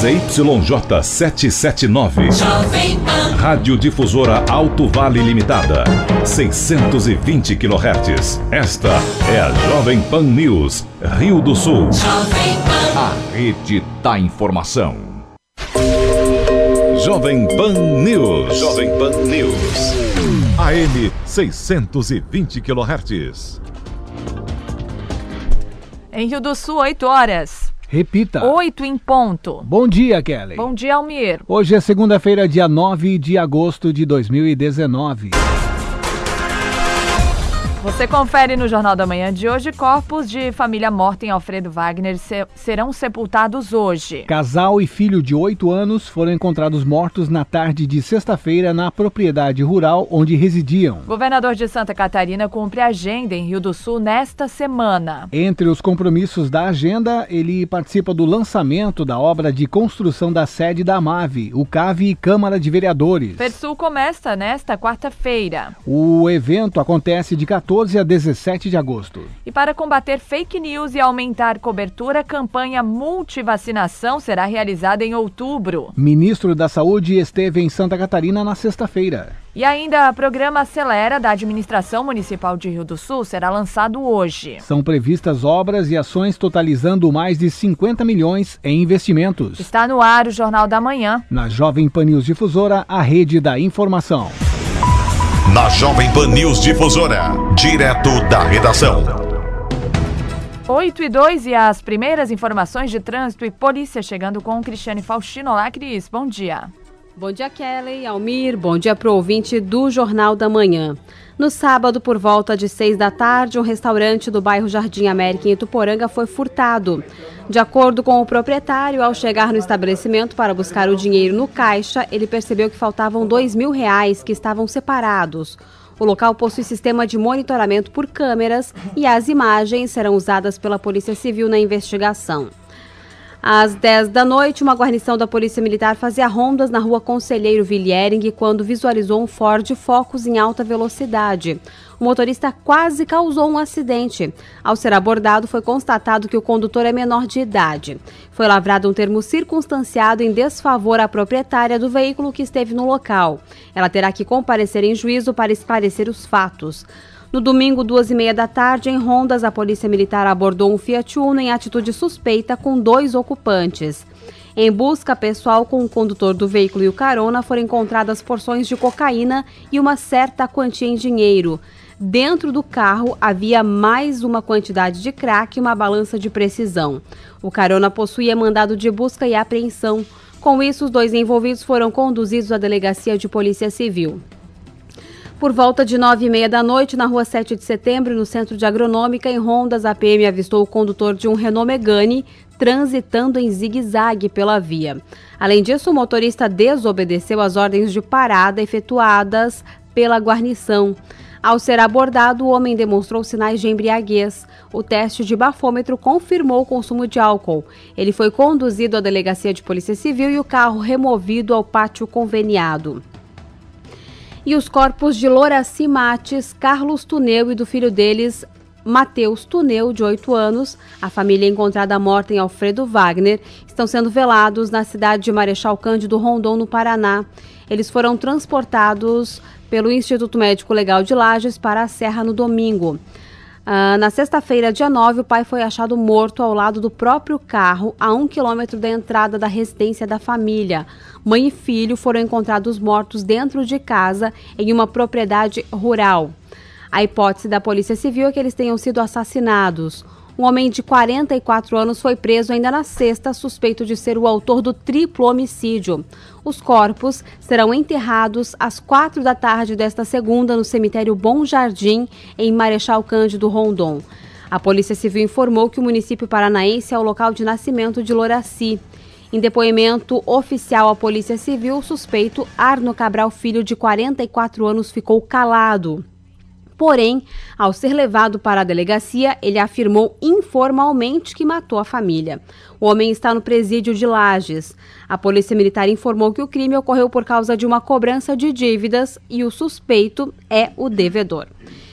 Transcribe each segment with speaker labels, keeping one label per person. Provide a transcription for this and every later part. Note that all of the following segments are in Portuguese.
Speaker 1: ZYJ 779. Rádio Difusora Alto Vale Limitada. 620 kHz. Esta é a Jovem Pan News, Rio do Sul. A rede da informação. Jovem Pan News. Jovem Pan News. AM 620 kHz.
Speaker 2: Em Rio do Sul, 8 horas.
Speaker 3: Repita.
Speaker 2: 8 em ponto.
Speaker 3: Bom dia, Kelly.
Speaker 2: Bom dia, Almir.
Speaker 3: Hoje é segunda-feira, dia 9 de agosto de 2019.
Speaker 2: Você confere no Jornal da Manhã de hoje: corpos de família morta em Alfredo Wagner se serão sepultados hoje.
Speaker 3: Casal e filho de oito anos foram encontrados mortos na tarde de sexta-feira na propriedade rural onde residiam.
Speaker 2: Governador de Santa Catarina cumpre agenda em Rio do Sul nesta semana.
Speaker 3: Entre os compromissos da agenda, ele participa do lançamento da obra de construção da sede da AMAV, o CAV e Câmara de Vereadores.
Speaker 2: Persul começa nesta quarta-feira.
Speaker 3: O evento acontece de 14 14 a 17 de agosto.
Speaker 2: E para combater fake news e aumentar cobertura, a campanha multivacinação será realizada em outubro.
Speaker 3: Ministro da Saúde esteve em Santa Catarina na sexta-feira.
Speaker 2: E ainda o programa Acelera da Administração Municipal de Rio do Sul será lançado hoje.
Speaker 3: São previstas obras e ações totalizando mais de 50 milhões em investimentos.
Speaker 2: Está no ar o Jornal da Manhã.
Speaker 3: Na Jovem Pan News Difusora, a rede da informação
Speaker 1: na Jovem Pan News Difusora, direto da redação.
Speaker 2: 8 e 2 e as primeiras informações de trânsito e polícia chegando com o Cristiane Faustino. Olá, Cris, bom dia.
Speaker 4: Bom dia, Kelly, Almir, bom dia para o ouvinte do Jornal da Manhã. No sábado, por volta de seis da tarde, um restaurante do bairro Jardim América, em Ituporanga, foi furtado. De acordo com o proprietário, ao chegar no estabelecimento para buscar o dinheiro no caixa, ele percebeu que faltavam dois mil reais que estavam separados. O local possui sistema de monitoramento por câmeras e as imagens serão usadas pela Polícia Civil na investigação. Às 10 da noite, uma guarnição da Polícia Militar fazia rondas na rua Conselheiro Vilhering quando visualizou um Ford Focus em alta velocidade. O motorista quase causou um acidente. Ao ser abordado, foi constatado que o condutor é menor de idade. Foi lavrado um termo circunstanciado em desfavor à proprietária do veículo que esteve no local. Ela terá que comparecer em juízo para esclarecer os fatos. No domingo, duas e meia da tarde, em Rondas, a Polícia Militar abordou um Fiat Uno em atitude suspeita com dois ocupantes. Em busca pessoal com o condutor do veículo e o carona, foram encontradas porções de cocaína e uma certa quantia em dinheiro. Dentro do carro havia mais uma quantidade de crack e uma balança de precisão. O carona possuía mandado de busca e apreensão. Com isso, os dois envolvidos foram conduzidos à delegacia de polícia civil. Por volta de nove e meia da noite, na rua 7 de setembro, no centro de Agronômica, em Rondas, a PM avistou o condutor de um Renault Megane transitando em zigue-zague pela via. Além disso, o motorista desobedeceu as ordens de parada efetuadas pela guarnição. Ao ser abordado, o homem demonstrou sinais de embriaguez. O teste de bafômetro confirmou o consumo de álcool. Ele foi conduzido à delegacia de polícia civil e o carro removido ao pátio conveniado e os corpos de Loraci Mates, Carlos Tuneu e do filho deles, Matheus Tuneu, de 8 anos, a família encontrada morta em Alfredo Wagner, estão sendo velados na cidade de Marechal Cândido Rondon, no Paraná. Eles foram transportados pelo Instituto Médico Legal de Lages para a Serra no domingo. Uh, na sexta-feira, dia 9, o pai foi achado morto ao lado do próprio carro, a um quilômetro da entrada da residência da família. Mãe e filho foram encontrados mortos dentro de casa, em uma propriedade rural. A hipótese da Polícia Civil é que eles tenham sido assassinados. Um homem de 44 anos foi preso ainda na sexta, suspeito de ser o autor do triplo homicídio. Os corpos serão enterrados às quatro da tarde desta segunda no cemitério Bom Jardim, em Marechal Cândido Rondon. A Polícia Civil informou que o município paranaense é o local de nascimento de Loraci. Em depoimento oficial à Polícia Civil, o suspeito Arno Cabral Filho, de 44 anos, ficou calado. Porém, ao ser levado para a delegacia, ele afirmou informalmente que matou a família. O homem está no presídio de Lages. A Polícia Militar informou que o crime ocorreu por causa de uma cobrança de dívidas e o suspeito é o devedor.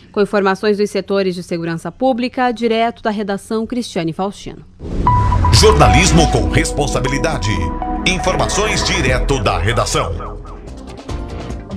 Speaker 4: Com informações dos setores de segurança pública, direto da redação Cristiane Faustino.
Speaker 1: Jornalismo com responsabilidade. Informações direto da redação.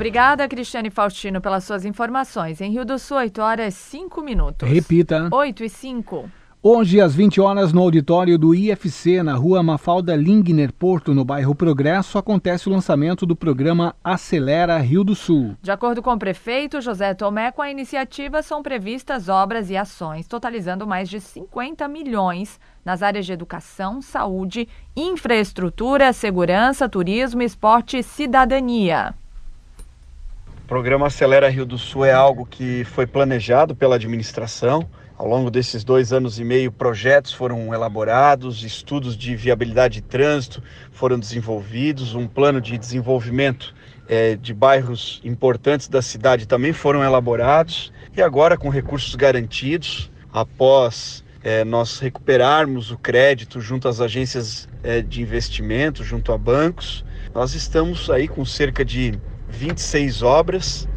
Speaker 2: Obrigada, Cristiane Faustino, pelas suas informações. Em Rio do Sul, 8 horas 5 minutos.
Speaker 3: Repita.
Speaker 2: 8 e 5.
Speaker 3: Hoje, às 20 horas, no auditório do IFC, na rua Mafalda Lingner Porto, no bairro Progresso, acontece o lançamento do programa Acelera Rio do Sul.
Speaker 2: De acordo com o prefeito José Tomé, com a iniciativa são previstas obras e ações, totalizando mais de 50 milhões nas áreas de educação, saúde, infraestrutura, segurança, turismo, esporte e cidadania.
Speaker 5: Programa Acelera Rio do Sul é algo que foi planejado pela administração ao longo desses dois anos e meio, projetos foram elaborados, estudos de viabilidade de trânsito foram desenvolvidos, um plano de desenvolvimento é, de bairros importantes da cidade também foram elaborados. E agora, com recursos garantidos, após é, nós recuperarmos o crédito junto às agências é, de investimento, junto a bancos, nós estamos aí com cerca de 26 obras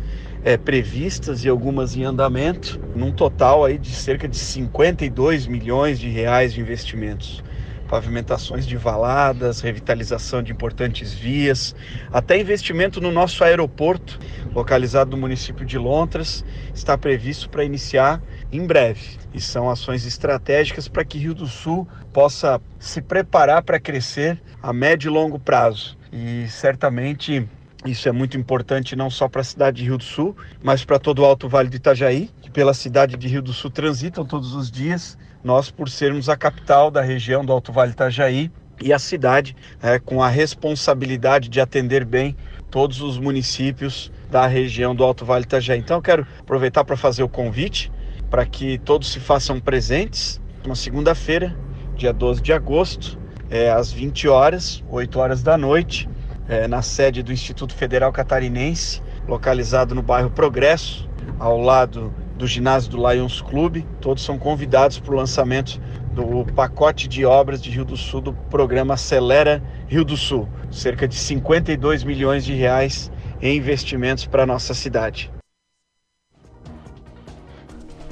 Speaker 5: é, previstas e algumas em andamento, num total aí de cerca de 52 milhões de reais de investimentos. Pavimentações de valadas, revitalização de importantes vias, até investimento no nosso aeroporto, localizado no município de Lontras, está previsto para iniciar em breve. E são ações estratégicas para que Rio do Sul possa se preparar para crescer a médio e longo prazo. E certamente isso é muito importante não só para a cidade de Rio do Sul, mas para todo o Alto Vale do Itajaí, que pela cidade de Rio do Sul transitam todos os dias. Nós, por sermos a capital da região do Alto Vale do Itajaí e a cidade é, com a responsabilidade de atender bem todos os municípios da região do Alto Vale Itajaí. Então, eu quero aproveitar para fazer o convite para que todos se façam presentes na segunda-feira, dia 12 de agosto, é, às 20 horas, 8 horas da noite é, na sede do Instituto Federal Catarinense, localizado no bairro Progresso, ao lado do ginásio do Lions Clube. Todos são convidados para o lançamento do pacote de obras de Rio do Sul do programa Acelera Rio do Sul, cerca de 52 milhões de reais em investimentos para a nossa cidade.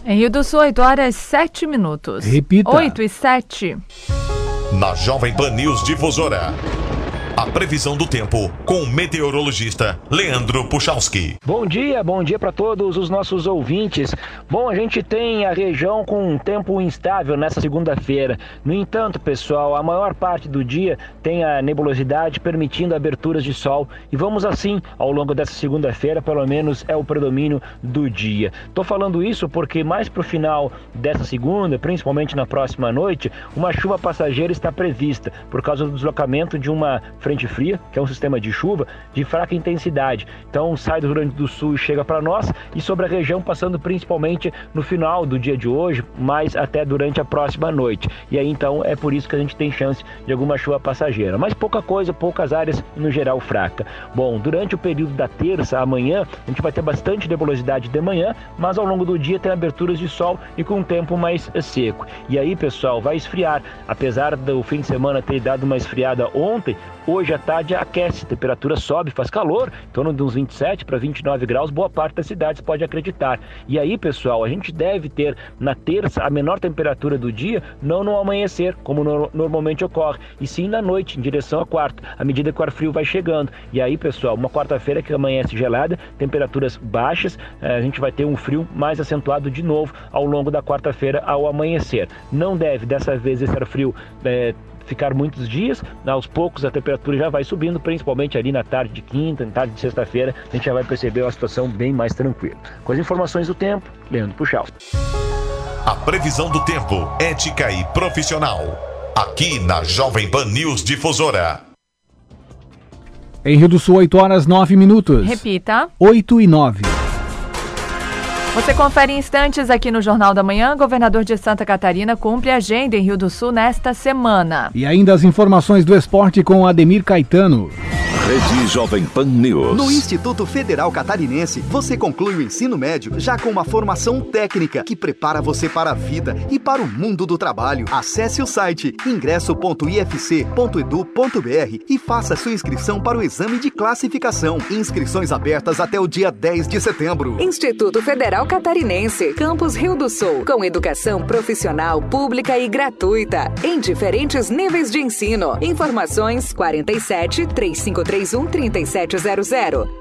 Speaker 2: Em Rio do Sul, 8 horas 7 minutos.
Speaker 3: Repita.
Speaker 2: 8 e 7.
Speaker 1: Na Jovem Pan News Difusora. A previsão do tempo com o meteorologista Leandro Puchalski.
Speaker 6: Bom dia, bom dia para todos os nossos ouvintes. Bom, a gente tem a região com um tempo instável nessa segunda-feira. No entanto, pessoal, a maior parte do dia tem a nebulosidade permitindo aberturas de sol e vamos assim ao longo dessa segunda-feira, pelo menos é o predomínio do dia. Tô falando isso porque mais pro final dessa segunda, principalmente na próxima noite, uma chuva passageira está prevista por causa do deslocamento de uma frente fria, que é um sistema de chuva de fraca intensidade. Então sai do Rio Grande do Sul e chega para nós e sobre a região passando principalmente no final do dia de hoje, mas até durante a próxima noite. E aí então é por isso que a gente tem chance de alguma chuva passageira, mas pouca coisa, poucas áreas no geral fraca. Bom, durante o período da terça amanhã, a gente vai ter bastante nebulosidade de manhã, mas ao longo do dia tem aberturas de sol e com um tempo mais seco. E aí, pessoal, vai esfriar. Apesar do fim de semana ter dado uma esfriada ontem, Hoje à tarde aquece, a temperatura sobe, faz calor, em torno de uns 27 para 29 graus, boa parte das cidades pode acreditar. E aí, pessoal, a gente deve ter na terça a menor temperatura do dia, não no amanhecer, como no, normalmente ocorre, e sim na noite, em direção à quarta, à medida que o ar frio vai chegando. E aí, pessoal, uma quarta-feira que amanhece gelada, temperaturas baixas, eh, a gente vai ter um frio mais acentuado de novo ao longo da quarta-feira ao amanhecer. Não deve, dessa vez, esse ar frio. Eh, ficar muitos dias. Aos poucos a temperatura já vai subindo, principalmente ali na tarde de quinta, na tarde de sexta-feira, a gente já vai perceber uma situação bem mais tranquila. Com as informações do tempo, Leandro Puxal.
Speaker 1: A previsão do tempo, ética e profissional. Aqui na Jovem Pan News Difusora.
Speaker 3: Em Rio do Sul, 8 horas 9 minutos.
Speaker 2: Repita.
Speaker 3: 8 e 9.
Speaker 2: Você confere instantes aqui no Jornal da Manhã. Governador de Santa Catarina cumpre agenda em Rio do Sul nesta semana.
Speaker 3: E ainda as informações do esporte com Ademir Caetano.
Speaker 1: Rede Jovem Pan News.
Speaker 7: No Instituto Federal Catarinense, você conclui o ensino médio já com uma formação técnica que prepara você para a vida e para o mundo do trabalho. Acesse o site ingresso.ifc.edu.br e faça sua inscrição para o exame de classificação. Inscrições abertas até o dia 10 de setembro.
Speaker 8: Instituto Federal Catarinense, Campus Rio do Sul, com educação profissional, pública e gratuita, em diferentes níveis de ensino. Informações 47 3531 3700.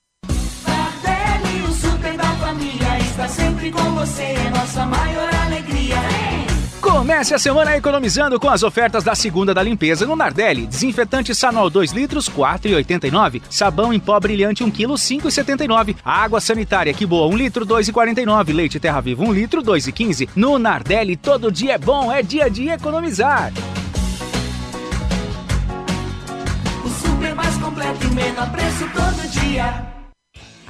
Speaker 9: família está sempre com você, é nossa maior alegria.
Speaker 10: Comece a semana economizando com as ofertas da segunda da limpeza no Nardelli. Desinfetante Sanol 2 litros, 4,89. Sabão em pó brilhante 1 kg, 5,79. Água sanitária que boa 1 litro, 2,49. Leite Terra Viva 1 litro, 2,15. No Nardelli, todo dia é bom, é dia de economizar.
Speaker 9: O super mais completo e menor preço todo dia.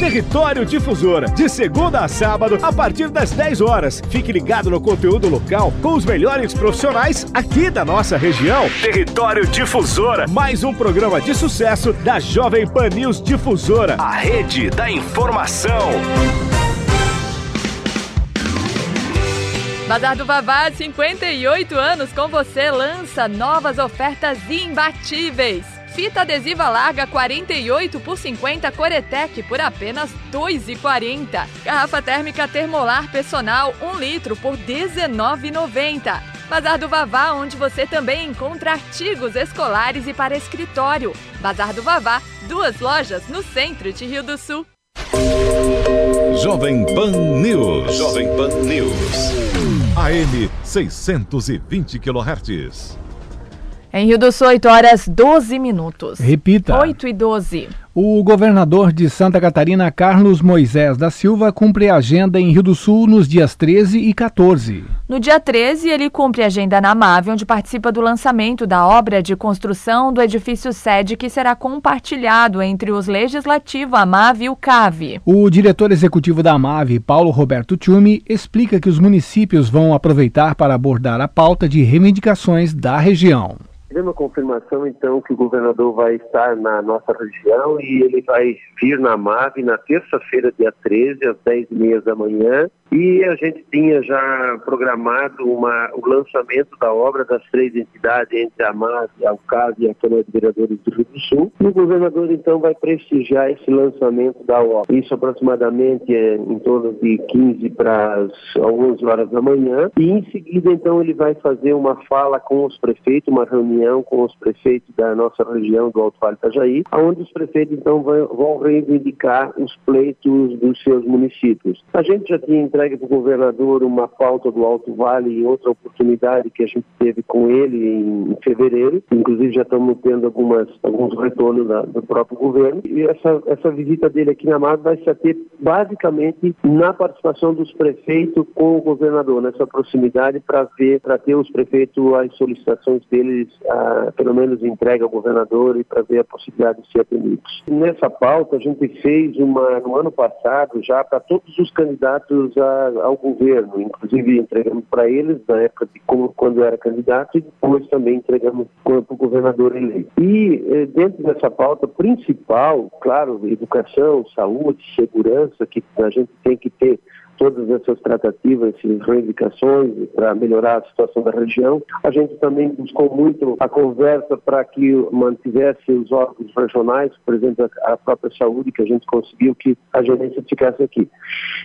Speaker 11: Território Difusora, de segunda a sábado, a partir das 10 horas. Fique ligado no conteúdo local com os melhores profissionais aqui da nossa região. Território Difusora, mais um programa de sucesso da Jovem Pan News Difusora, a rede da informação.
Speaker 2: Bazar do Vavá, 58 anos com você, lança novas ofertas imbatíveis. Fita adesiva larga 48 por 50 Coretec por apenas 2,40. Garrafa térmica termolar personal 1 litro por 19,90. Bazar do Vavá, onde você também encontra artigos escolares e para escritório. Bazar do Vavá, duas lojas no centro de Rio do Sul.
Speaker 1: Jovem Pan News. Jovem Pan News. AM 620 kHz.
Speaker 2: Em Rio do Sul, 8 horas 12 minutos.
Speaker 3: Repita.
Speaker 2: 8 e 12.
Speaker 3: O governador de Santa Catarina, Carlos Moisés da Silva, cumpre a agenda em Rio do Sul nos dias 13 e 14.
Speaker 2: No dia 13, ele cumpre a agenda na MAVE, onde participa do lançamento da obra de construção do edifício sede que será compartilhado entre os Legislativo, a MAVE e o CAVE.
Speaker 3: O diretor executivo da MAVE, Paulo Roberto Tchumi, explica que os municípios vão aproveitar para abordar a pauta de reivindicações da região.
Speaker 12: Tivemos a confirmação, então, que o governador vai estar na nossa região e ele vai vir na MAVE na terça-feira, dia 13, às 10h30 da manhã, e a gente tinha já programado uma, o lançamento da obra das três entidades, entre a MAS, a UCAS e a Câmara de Vereadores do Rio do Sul. E o governador, então, vai prestigiar esse lançamento da obra. Isso aproximadamente é em torno de 15 para as 11 horas da manhã. E em seguida, então, ele vai fazer uma fala com os prefeitos, uma reunião com os prefeitos da nossa região do Alto Vale Itajaí, onde os prefeitos, então, vão reivindicar os pleitos dos seus municípios. A gente já tinha entregue para o governador uma pauta do Alto Vale em outra oportunidade que a gente teve com ele em fevereiro. Inclusive já estamos tendo algumas, alguns retornos da, do próprio governo. E essa, essa visita dele aqui na Mata vai se ater basicamente na participação dos prefeitos com o governador, nessa proximidade para ver, para ter os prefeitos as solicitações deles, pelo menos entregue ao governador e para ver a possibilidade de ser atendidos. Nessa pauta a gente fez uma no ano passado já para todos os candidatos a ao governo, inclusive entregamos para eles na época de como, quando era candidato e depois também entregamos para o governador eleito. E eh, dentro dessa pauta principal, claro, educação, saúde, segurança, que a gente tem que ter todas essas tratativas e reivindicações para melhorar a situação da região. A gente também buscou muito a conversa para que mantivesse os órgãos regionais, por exemplo, a própria saúde, que a gente conseguiu que a gerência ficasse aqui.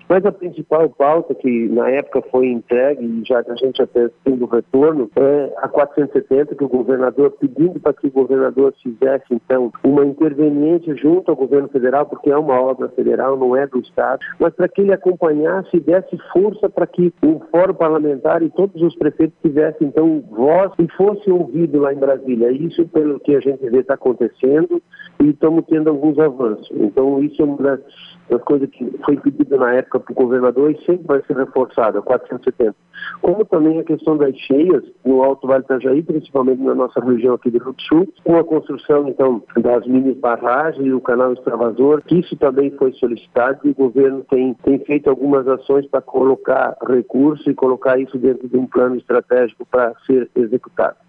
Speaker 12: Mas a principal pauta que na época foi entregue, e já que a gente até tem o retorno, é a 470, que o governador, pedindo para que o governador fizesse, então, uma interveniência junto ao governo federal, porque é uma obra federal, não é do Estado, mas para que ele acompanhasse e desse força para que o Fórum Parlamentar e todos os prefeitos tivessem, então, voz e fosse ouvido lá em Brasília. Isso, pelo que a gente vê, está acontecendo e estamos tendo alguns avanços. Então, isso é uma das, das coisas que foi pedido na época para o governador e sempre vai ser reforçada, 470. Como também a questão das cheias no Alto Vale Itajaí, principalmente na nossa região aqui do Rio do Sul, com a construção, então, das mini barragens e o canal extravasor, que isso também foi solicitado e o governo tem, tem feito algumas ações para colocar recursos e colocar isso dentro de um plano estratégico para ser executado.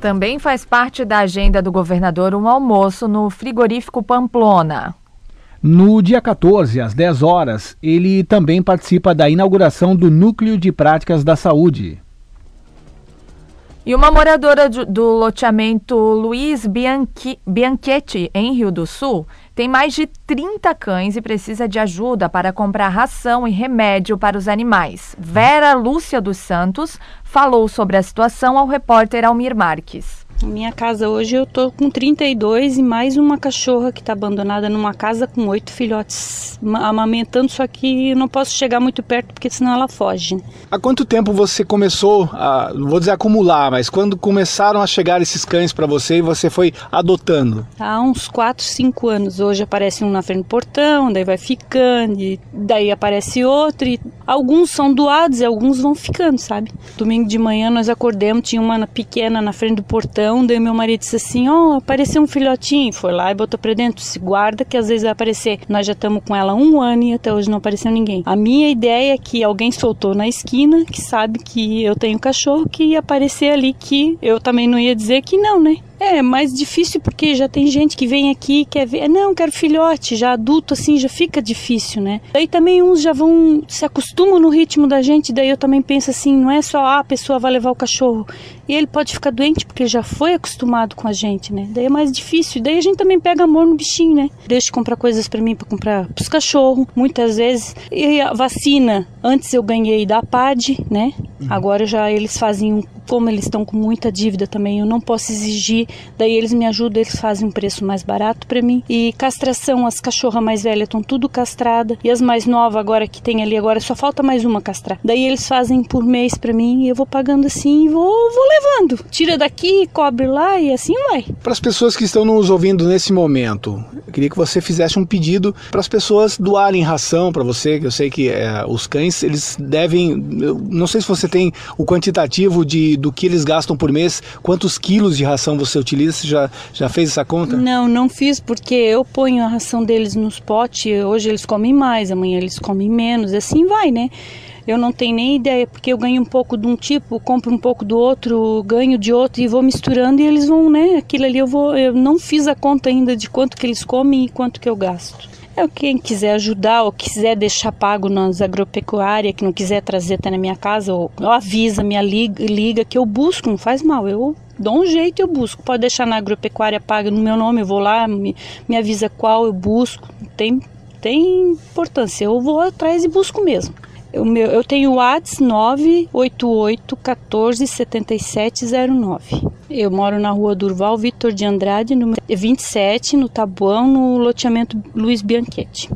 Speaker 2: Também faz parte da agenda do governador um almoço no frigorífico Pamplona.
Speaker 3: No dia 14, às 10 horas, ele também participa da inauguração do Núcleo de Práticas da Saúde.
Speaker 2: E uma moradora do loteamento Luiz Bianchi, Bianchetti, em Rio do Sul, tem mais de 30 cães e precisa de ajuda para comprar ração e remédio para os animais. Vera Lúcia dos Santos falou sobre a situação ao repórter Almir Marques.
Speaker 13: Minha casa hoje eu tô com 32 e mais uma cachorra que está abandonada numa casa com oito filhotes amamentando, só que eu não posso chegar muito perto porque senão ela foge. Né?
Speaker 3: Há quanto tempo você começou a, não vou dizer acumular, mas quando começaram a chegar esses cães para você e você foi adotando?
Speaker 13: Há uns 4, 5 anos. Hoje aparece um na frente do portão, daí vai ficando, e daí aparece outro. E alguns são doados e alguns vão ficando, sabe? Domingo de manhã nós acordamos, tinha uma pequena na frente do portão então, daí meu marido disse assim: Ó, oh, apareceu um filhotinho. Foi lá e botou pra dentro. Se guarda que às vezes vai aparecer. Nós já estamos com ela um ano e até hoje não apareceu ninguém. A minha ideia é que alguém soltou na esquina, que sabe que eu tenho cachorro, que ia aparecer ali, que eu também não ia dizer que não, né? É mais difícil porque já tem gente que vem aqui quer ver. Não, quero filhote, já adulto assim já fica difícil, né? Daí também uns já vão se acostumam no ritmo da gente. Daí eu também penso assim, não é só ah, a pessoa vai levar o cachorro e ele pode ficar doente porque já foi acostumado com a gente, né? Daí é mais difícil. Daí a gente também pega amor no bichinho, né? Deixa de comprar coisas para mim para comprar pros cachorros, muitas vezes. E a vacina, antes eu ganhei da PAD, né? Uhum. Agora já eles fazem como eles estão com muita dívida também, eu não posso exigir, daí eles me ajudam, eles fazem um preço mais barato para mim. E castração, as cachorras mais velhas estão tudo castradas e as mais novas agora que tem ali agora só falta mais uma castrar. Daí eles fazem por mês para mim e eu vou pagando assim e vou, vou levando. Tira daqui, cobre lá e assim vai.
Speaker 3: Para as pessoas que estão nos ouvindo nesse momento, eu queria que você fizesse um pedido para as pessoas doarem ração para você, que eu sei que é, os cães eles devem, não sei se você tem o quantitativo de do que eles gastam por mês, quantos quilos de ração você utiliza? Você já, já fez essa conta?
Speaker 13: Não, não fiz porque eu ponho a ração deles nos potes, hoje eles comem mais, amanhã eles comem menos, assim vai, né? Eu não tenho nem ideia, porque eu ganho um pouco de um tipo, compro um pouco do outro, ganho de outro e vou misturando e eles vão, né? Aquilo ali eu vou, eu não fiz a conta ainda de quanto que eles comem e quanto que eu gasto. É quem quiser ajudar ou quiser deixar pago nas agropecuárias, que não quiser trazer até na minha casa, ou, ou avisa, minha liga, liga que eu busco, não faz mal, eu dou um jeito eu busco. Pode deixar na agropecuária paga no meu nome, eu vou lá, me, me avisa qual eu busco. Tem, tem importância, eu vou atrás e busco mesmo. Eu, meu, eu tenho o WhatsApp 988 14 7709. Eu moro na rua Durval Vitor de Andrade, número 27, no Tabuão, no loteamento Luiz Bianchetti.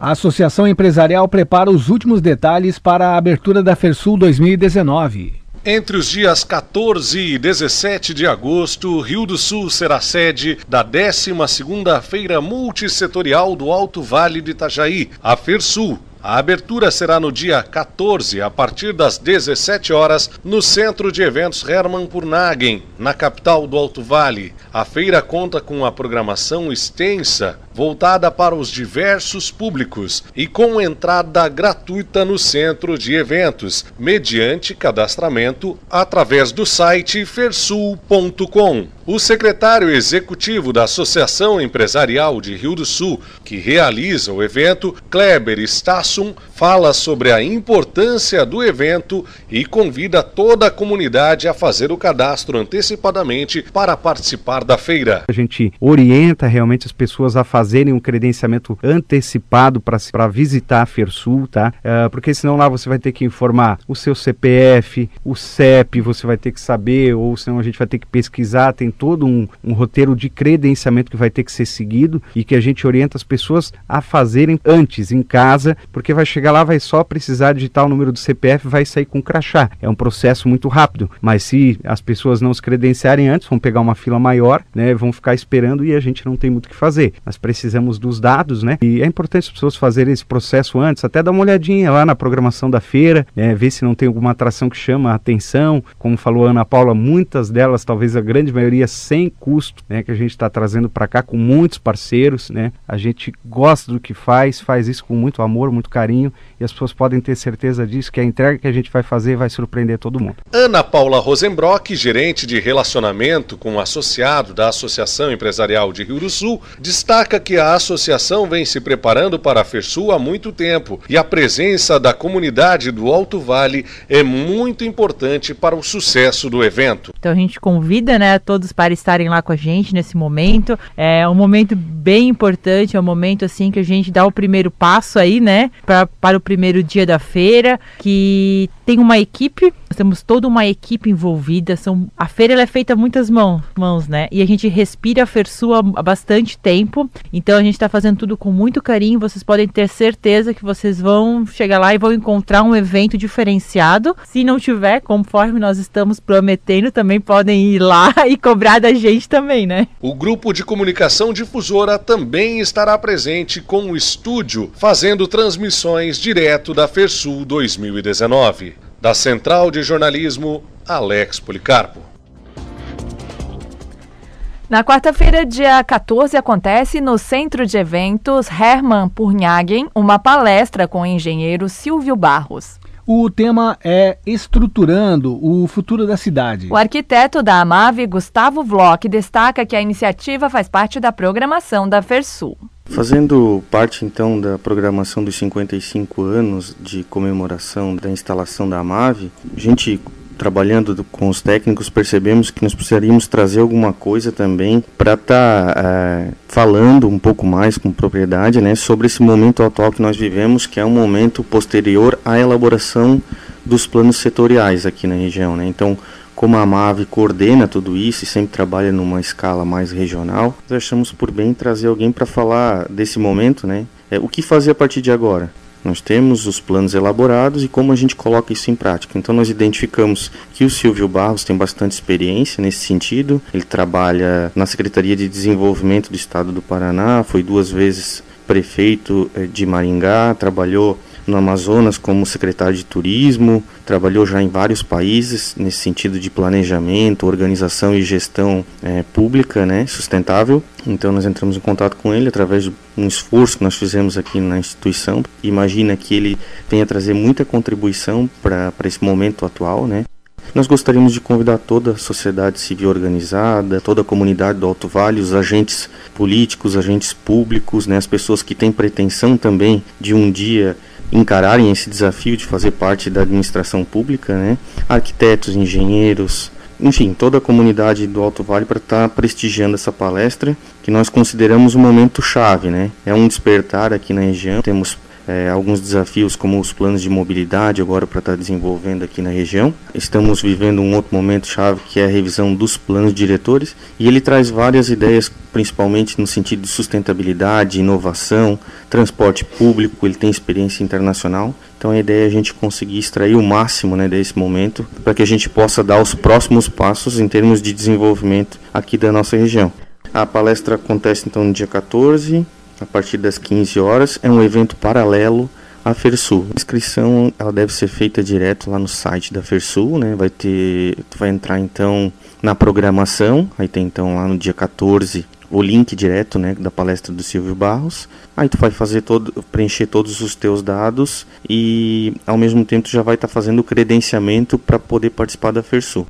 Speaker 3: A Associação Empresarial prepara os últimos detalhes para a abertura da FERSUL 2019.
Speaker 14: Entre os dias 14 e 17 de agosto, Rio do Sul será sede da 12ª Feira Multissetorial do Alto Vale de Itajaí, a FERSUL. A abertura será no dia 14, a partir das 17 horas, no Centro de Eventos Hermann Purnagen, na capital do Alto Vale. A feira conta com uma programação extensa voltada para os diversos públicos e com entrada gratuita no centro de eventos, mediante cadastramento através do site fersul.com. O secretário executivo da Associação Empresarial de Rio do Sul, que realiza o evento, Kleber Stassum, fala sobre a importância do evento e convida toda a comunidade a fazer o cadastro antecipadamente para participar da feira.
Speaker 15: A gente orienta realmente as pessoas a fazerem um credenciamento antecipado para visitar a Fersul, tá? Uh, porque senão lá você vai ter que informar o seu CPF, o CEP, você vai ter que saber, ou senão a gente vai ter que pesquisar, tem todo um, um roteiro de credenciamento que vai ter que ser seguido e que a gente orienta as pessoas a fazerem antes, em casa, porque vai chegar lá, vai só precisar digitar o número do CPF vai sair com crachá. É um processo muito rápido, mas se as pessoas não se credenciarem antes, vão pegar uma fila maior, né, vão ficar esperando e a gente não tem muito o que fazer. Nós precisamos dos dados, né? E é importante as pessoas fazerem esse processo antes, até dar uma olhadinha lá na programação da feira, né, ver se não tem alguma atração que chama a atenção. Como falou a Ana Paula, muitas delas, talvez a grande maioria, sem custo, né, que a gente está trazendo para cá com muitos parceiros, né? A gente gosta do que faz, faz isso com muito amor, muito carinho e as pessoas podem ter certeza disso que a entrega que a gente vai fazer vai surpreender todo mundo.
Speaker 14: Ana Paula Rosenbrock, gerente de relacionamento com o associado da Associação Empresarial de Rio do Sul, destaca que a associação vem se preparando para a FERSUL há muito tempo e a presença da comunidade do Alto Vale é muito importante para o sucesso do evento.
Speaker 16: Então a gente convida né, todos para estarem lá com a gente nesse momento. É um momento bem importante, é um momento assim que a gente dá o primeiro passo aí, né, pra, para o primeiro dia da feira, que tem uma equipe, nós temos toda uma equipe envolvida. São, a feira é feita a muitas mãos, mãos, né? E a gente respira a Fersua há bastante tempo. Então a gente está fazendo tudo com muito carinho. Vocês podem ter certeza que vocês vão chegar lá e vão encontrar um evento diferenciado. Se não tiver, conforme nós estamos prometendo, também podem ir lá e cobrar da gente também, né?
Speaker 14: O grupo de comunicação difusora também estará presente com o estúdio, fazendo transmissões direto da Fersul 2019. Da Central de Jornalismo, Alex Policarpo.
Speaker 2: Na quarta-feira, dia 14, acontece no Centro de Eventos Hermann Purnhagen uma palestra com o engenheiro Silvio Barros.
Speaker 3: O tema é Estruturando o Futuro da Cidade.
Speaker 2: O arquiteto da Amave, Gustavo Vlock, destaca que a iniciativa faz parte da programação da FERSUL.
Speaker 17: Fazendo parte então da programação dos 55 anos de comemoração da instalação da Amave, a gente trabalhando com os técnicos, percebemos que nós precisaríamos trazer alguma coisa também para estar tá, é, falando um pouco mais com propriedade né, sobre esse momento atual que nós vivemos, que é um momento posterior à elaboração dos planos setoriais aqui na região. Né? Então, como a MAVE coordena tudo isso e sempre trabalha numa escala mais regional, nós achamos por bem trazer alguém para falar desse momento, né? É, o que fazer a partir de agora? Nós temos os planos elaborados e como a gente coloca isso em prática. Então nós identificamos que o Silvio Barros tem bastante experiência nesse sentido. Ele trabalha na Secretaria de Desenvolvimento do Estado do Paraná, foi duas vezes prefeito eh, de Maringá, trabalhou no Amazonas como secretário de turismo, trabalhou já em vários países nesse sentido de planejamento, organização e gestão é, pública, né, sustentável. Então nós entramos em contato com ele através de um esforço que nós fizemos aqui na instituição. Imagina que ele venha trazer muita contribuição para esse momento atual, né? Nós gostaríamos de convidar toda a sociedade civil organizada, toda a comunidade do Alto Vale, os agentes políticos, agentes públicos, né, as pessoas que têm pretensão também de um dia encararem esse desafio de fazer parte da administração pública, né? arquitetos, engenheiros, enfim, toda a comunidade do Alto Vale para estar tá prestigiando essa palestra, que nós consideramos um momento chave. Né? É um despertar aqui na região, temos é, alguns desafios como os planos de mobilidade agora para estar tá desenvolvendo aqui na região. Estamos vivendo um outro momento chave que é a revisão dos planos diretores e ele traz várias ideias, principalmente no sentido de sustentabilidade, inovação, transporte público. Ele tem experiência internacional, então a ideia é a gente conseguir extrair o máximo né, desse momento para que a gente possa dar os próximos passos em termos de desenvolvimento aqui da nossa região. A palestra acontece então no dia 14 a partir das 15 horas. É um evento paralelo à Fersul. A inscrição ela deve ser feita direto lá no site da Fersul, né? Vai ter, tu vai entrar então na programação, aí tem então lá no dia 14 o link direto, né, da palestra do Silvio Barros. Aí tu vai fazer todo, preencher todos os teus dados e ao mesmo tempo tu já vai estar tá fazendo o credenciamento para poder participar da FERSU.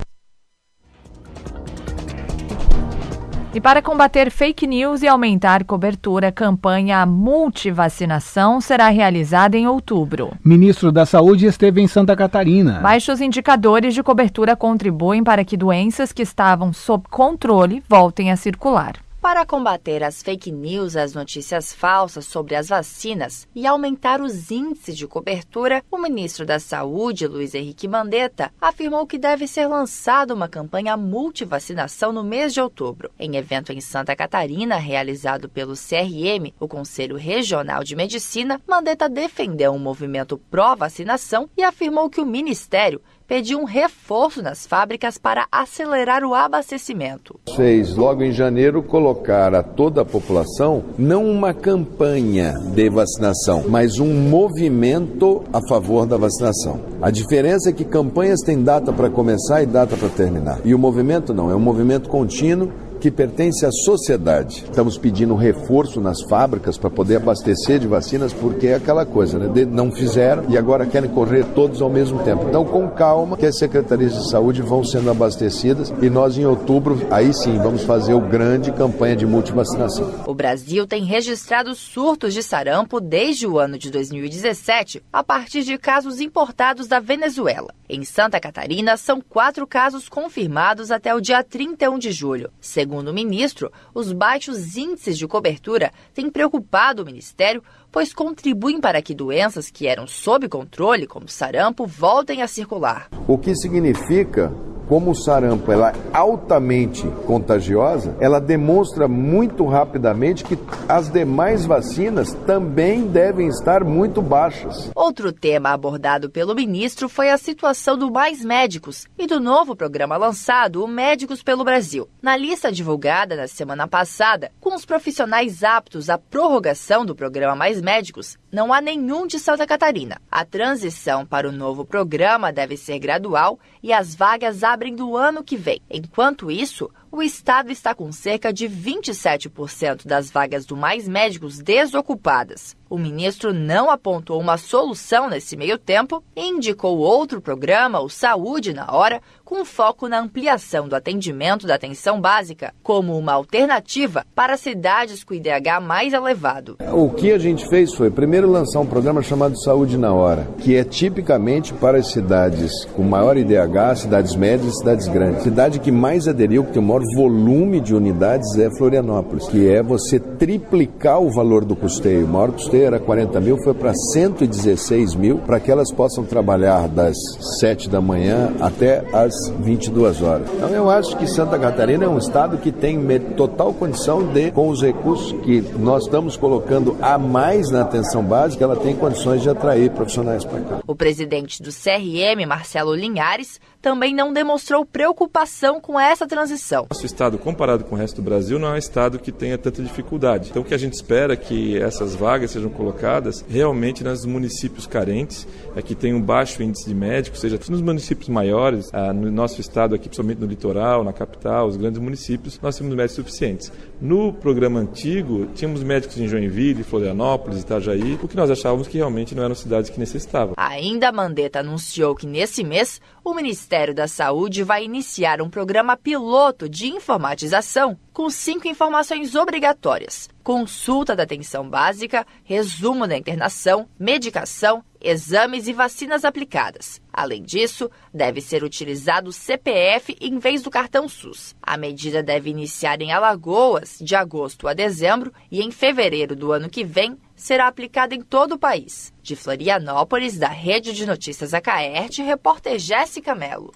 Speaker 2: E para combater fake news e aumentar cobertura, a campanha multivacinação será realizada em outubro.
Speaker 3: Ministro da Saúde esteve em Santa Catarina.
Speaker 2: Baixos indicadores de cobertura contribuem para que doenças que estavam sob controle voltem a circular.
Speaker 18: Para combater as fake news, as notícias falsas sobre as vacinas e aumentar os índices de cobertura, o ministro da Saúde, Luiz Henrique Mandetta, afirmou que deve ser lançada uma campanha multivacinação no mês de outubro. Em evento em Santa Catarina, realizado pelo CRM, o Conselho Regional de Medicina, Mandetta defendeu um movimento pró-vacinação e afirmou que o ministério pediu um reforço nas fábricas para acelerar o abastecimento.
Speaker 19: Fez logo em janeiro colocar a toda a população não uma campanha de vacinação, mas um movimento a favor da vacinação. A diferença é que campanhas têm data para começar e data para terminar. E o movimento não, é um movimento contínuo que pertence à sociedade. Estamos pedindo reforço nas fábricas para poder abastecer de vacinas, porque é aquela coisa, né? não fizeram e agora querem correr todos ao mesmo tempo. Então, com calma, que as secretarias de saúde vão sendo abastecidas e nós, em outubro, aí sim, vamos fazer o grande campanha de multivacinação.
Speaker 18: O Brasil tem registrado surtos de sarampo desde o ano de 2017, a partir de casos importados da Venezuela. Em Santa Catarina, são quatro casos confirmados até o dia 31 de julho. Segundo Segundo o ministro, os baixos índices de cobertura têm preocupado o Ministério, pois contribuem para que doenças que eram sob controle, como sarampo, voltem a circular.
Speaker 19: O que significa como o sarampo ela é altamente contagiosa, ela demonstra muito rapidamente que as demais vacinas também devem estar muito baixas.
Speaker 18: Outro tema abordado pelo ministro foi a situação do Mais Médicos e do novo programa lançado, o Médicos pelo Brasil. Na lista divulgada na semana passada, com os profissionais aptos à prorrogação do programa Mais Médicos, não há nenhum de Santa Catarina. A transição para o novo programa deve ser gradual e as vagas abrem do ano que vem. Enquanto isso, o estado está com cerca de 27% das vagas do Mais Médicos desocupadas. O ministro não apontou uma solução nesse meio tempo e indicou outro programa, o Saúde na Hora, com foco na ampliação do atendimento da atenção básica, como uma alternativa para cidades com IDH mais elevado.
Speaker 19: O que a gente fez foi, primeiro, lançar um programa chamado Saúde na Hora, que é tipicamente para as cidades com maior IDH, cidades médias e cidades grandes. Cidade que mais aderiu, que tem o maior volume de unidades, é Florianópolis, que é você triplicar o valor do custeio. O maior custeio era 40 mil, foi para 116 mil, para que elas possam trabalhar das 7 da manhã até as 22 horas. Então eu acho que Santa Catarina é um estado que tem total condição de, com os recursos que nós estamos colocando a mais na atenção básica, ela tem condições de atrair profissionais para cá.
Speaker 18: O presidente do CRM, Marcelo Linhares, também não demonstrou preocupação com essa transição.
Speaker 20: Nosso estado, comparado com o resto do Brasil, não é um estado que tenha tanta dificuldade. Então, o que a gente espera é que essas vagas sejam colocadas realmente nos municípios carentes, é que tem um baixo índice de médicos, seja nos municípios maiores, ah, no nosso estado aqui, principalmente no litoral, na capital, os grandes municípios, nós temos médicos suficientes. No programa antigo, tínhamos médicos em Joinville, Florianópolis, Itajaí, o que nós achávamos que realmente não eram cidades que necessitavam.
Speaker 18: Ainda a Mandetta anunciou que nesse mês o Ministério da Saúde vai iniciar um programa piloto de informatização com cinco informações obrigatórias: consulta da atenção básica, resumo da internação, medicação, exames e vacinas aplicadas. Além disso, deve ser utilizado o CPF em vez do cartão SUS. A medida deve iniciar em Alagoas de agosto a dezembro e em fevereiro do ano que vem será aplicada em todo o país. De Florianópolis, da Rede de Notícias Acaerte, repórter Jéssica Mello.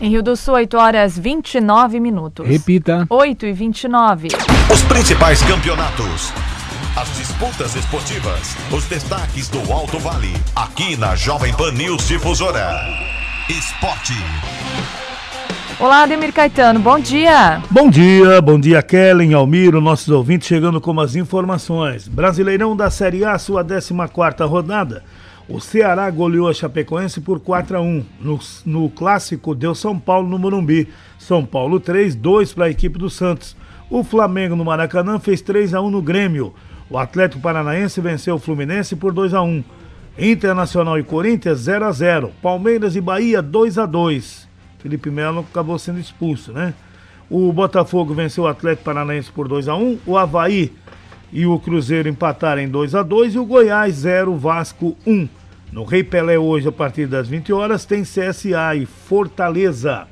Speaker 2: Em Rio do Sul, 8 horas 29 minutos.
Speaker 3: Repita.
Speaker 2: 8 e 29.
Speaker 1: Os principais campeonatos. As disputas esportivas. Os destaques do Alto Vale. Aqui na Jovem Pan News Difusora. Esporte.
Speaker 2: Olá, Ademir Caetano, bom dia.
Speaker 21: Bom dia, bom dia, Kellen, Almiro, nossos ouvintes chegando com as informações. Brasileirão da Série A, sua 14 rodada. O Ceará goleou a Chapecoense por 4 a 1 no, no clássico deu São Paulo no Morumbi. São Paulo 3, 2 para a equipe do Santos. O Flamengo no Maracanã fez 3 a 1 no Grêmio. O Atlético Paranaense venceu o Fluminense por 2 a 1. Internacional e Corinthians 0 a 0. Palmeiras e Bahia 2 a 2. Felipe Melo acabou sendo expulso, né? O Botafogo venceu o Atlético Paranaense por 2 a 1. O Havaí e o Cruzeiro empataram em 2 a 2 e o Goiás 0, Vasco 1. No Rei Pelé hoje a partir das 20 horas tem CSA e Fortaleza.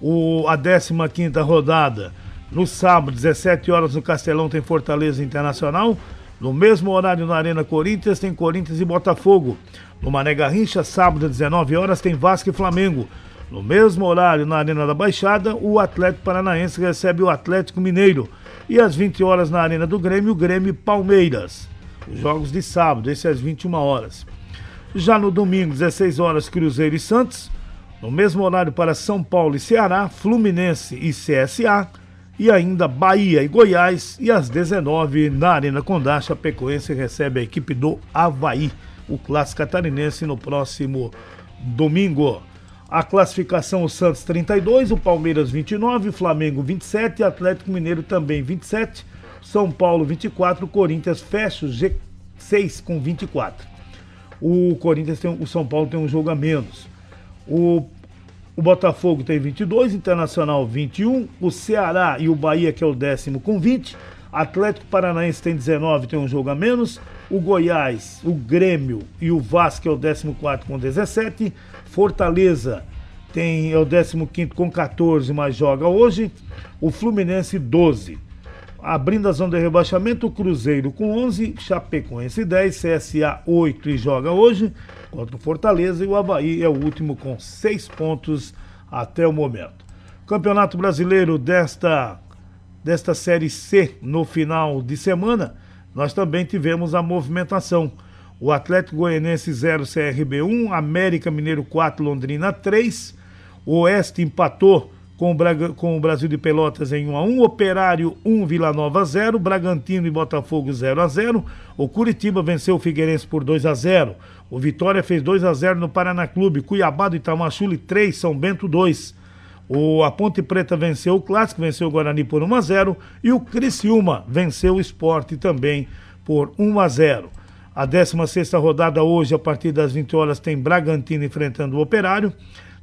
Speaker 21: O a 15ª rodada no sábado 17 horas no Castelão tem Fortaleza Internacional. No mesmo horário na Arena Corinthians tem Corinthians e Botafogo. No Mané Garrincha, sábado 19 horas tem Vasco e Flamengo. No mesmo horário na Arena da Baixada, o Atlético Paranaense recebe o Atlético Mineiro. E às 20 horas na Arena do Grêmio, o Grêmio Palmeiras. Os jogos de sábado, esse às 21 horas. Já no domingo, 16 horas, Cruzeiro e Santos. No mesmo horário para São Paulo e Ceará, Fluminense e CSA. E ainda Bahia e Goiás. E às 19 na Arena Condá, Chapecoense recebe a equipe do Havaí, o clássico catarinense, no próximo domingo. A classificação: o Santos 32, o Palmeiras 29, o Flamengo 27, Atlético Mineiro também 27, São Paulo 24, o Corinthians fecha o G6 com 24. O Corinthians tem, o São Paulo tem um jogo a menos. O, o Botafogo tem 22, Internacional 21, o Ceará e o Bahia, que é o décimo, com 20. Atlético Paranaense tem 19, tem um jogo a menos. O Goiás, o Grêmio e o Vasco, é o 14 com 17. Fortaleza tem é o 15 com 14, mas joga hoje. O Fluminense 12. Abrindo a zona de rebaixamento, o Cruzeiro com 11, Chapecoense 10, CSA 8 e joga hoje contra o Fortaleza e o Havaí é o último com 6 pontos até o momento. Campeonato Brasileiro desta, desta Série C no final de semana, nós também tivemos a movimentação. O Atlético Goianense 0, CRB 1, América Mineiro 4, Londrina 3. O Oeste empatou com o, Braga, com o Brasil de Pelotas em 1 a 1, Operário 1, Vila Nova 0, Bragantino e Botafogo 0 a 0. O Curitiba venceu o Figueirense por 2 a 0. O Vitória fez 2 a 0 no Paraná Clube, Cuiabá do Itamachule 3, São Bento 2. O, a Ponte Preta venceu o Clássico, venceu o Guarani por 1 a 0 e o Criciúma venceu o Esporte também por 1 a 0. A 16 rodada hoje, a partir das 20 horas, tem Bragantino enfrentando o Operário.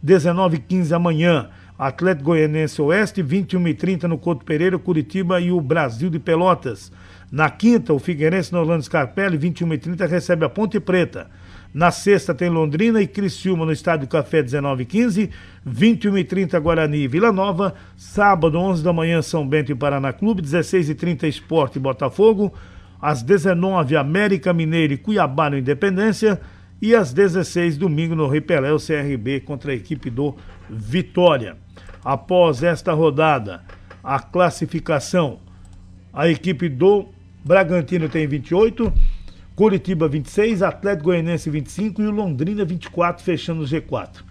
Speaker 21: 19 h 15 amanhã, Atlético Goianense Oeste, 21 h 30 no Couto Pereira, Curitiba e o Brasil de Pelotas. Na quinta, o Figueirense no Orlando Scarpelli, 21 h 30 recebe a Ponte Preta. Na sexta tem Londrina e Criciúma no Estádio Café 19 h 15, 21 h 30 Guarani e Vila Nova, sábado 11 da manhã São Bento e Paraná Clube, 16 h 30 Esporte e Botafogo, às 19 América Mineiro e Cuiabá no Independência e às 16 domingo no Rei Pelé o CRB contra a equipe do Vitória. Após esta rodada, a classificação, a equipe do Bragantino tem 28, Curitiba 26, Atlético Goianense 25 e o Londrina 24 fechando o G4.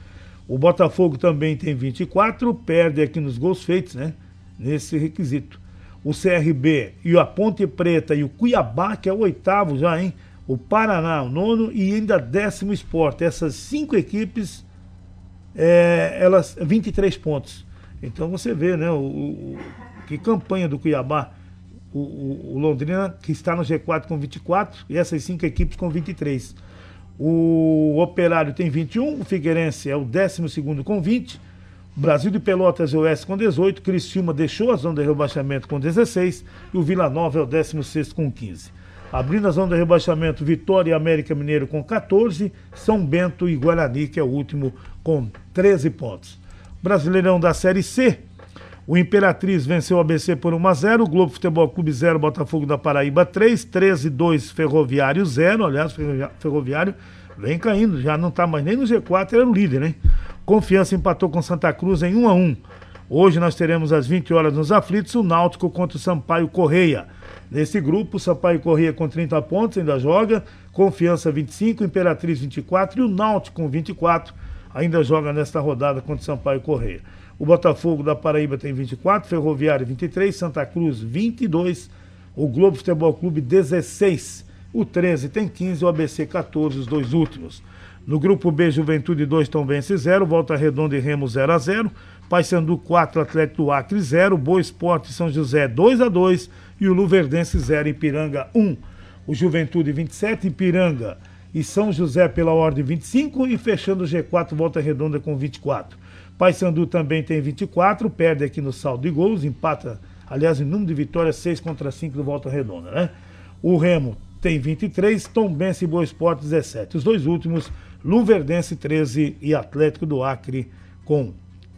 Speaker 21: O Botafogo também tem 24, perde aqui nos gols feitos, né? Nesse requisito o CRB e a Ponte Preta e o Cuiabá, que é o oitavo já, hein? O Paraná, o nono, e ainda décimo esporte. Essas cinco equipes, é, elas 23 pontos. Então você vê, né? O, o que campanha do Cuiabá. O, o, o, Londrina, que está no G4 com 24, e essas cinco equipes com 23. O Operário tem 21, o Figueirense é o 12 com 20, Brasil de Pelotas e Oeste com 18, Criciúma deixou a zona de rebaixamento com 16 e o Vila Nova é o 16 com 15. Abrindo a zona de rebaixamento, Vitória e América Mineiro com 14, São Bento e Guarani, que é o último, com 13 pontos. Brasileirão da Série C, o Imperatriz venceu o ABC por 1 a 0, o Globo Futebol Clube 0, Botafogo da Paraíba 3, 13 2 Ferroviário 0, aliás, Ferroviário vem caindo, já não está mais nem no G4, era o líder, hein? Confiança empatou com Santa Cruz em 1 a 1. Hoje nós teremos às 20 horas nos aflitos o Náutico contra o Sampaio Correia. Nesse grupo, o Sampaio Correia com 30 pontos ainda joga, Confiança 25, Imperatriz 24 e o Náutico com 24 ainda joga nesta rodada contra o Sampaio Correia. O Botafogo da Paraíba tem 24, Ferroviário 23, Santa Cruz 22, o Globo Futebol Clube 16 o 13 tem 15 e o ABC 14, os dois últimos. No grupo B, Juventude 2, Tombense 0, Volta Redonda e Remo 0 a 0 Paysandu 4, Atlético do Acre 0, Boa Esporte São José 2 a 2 e o Luverdense 0, Ipiranga 1. O Juventude 27, Ipiranga e São José pela ordem 25 e fechando o G4 Volta Redonda com 24. Paysandu também tem 24, perde aqui no saldo de gols, empata, aliás, em número de vitórias 6 contra 5 do Volta Redonda, né? O Remo tem 23, Tombense e Boa Esporte 17. Os dois últimos, Luverdense 13 e Atlético do Acre com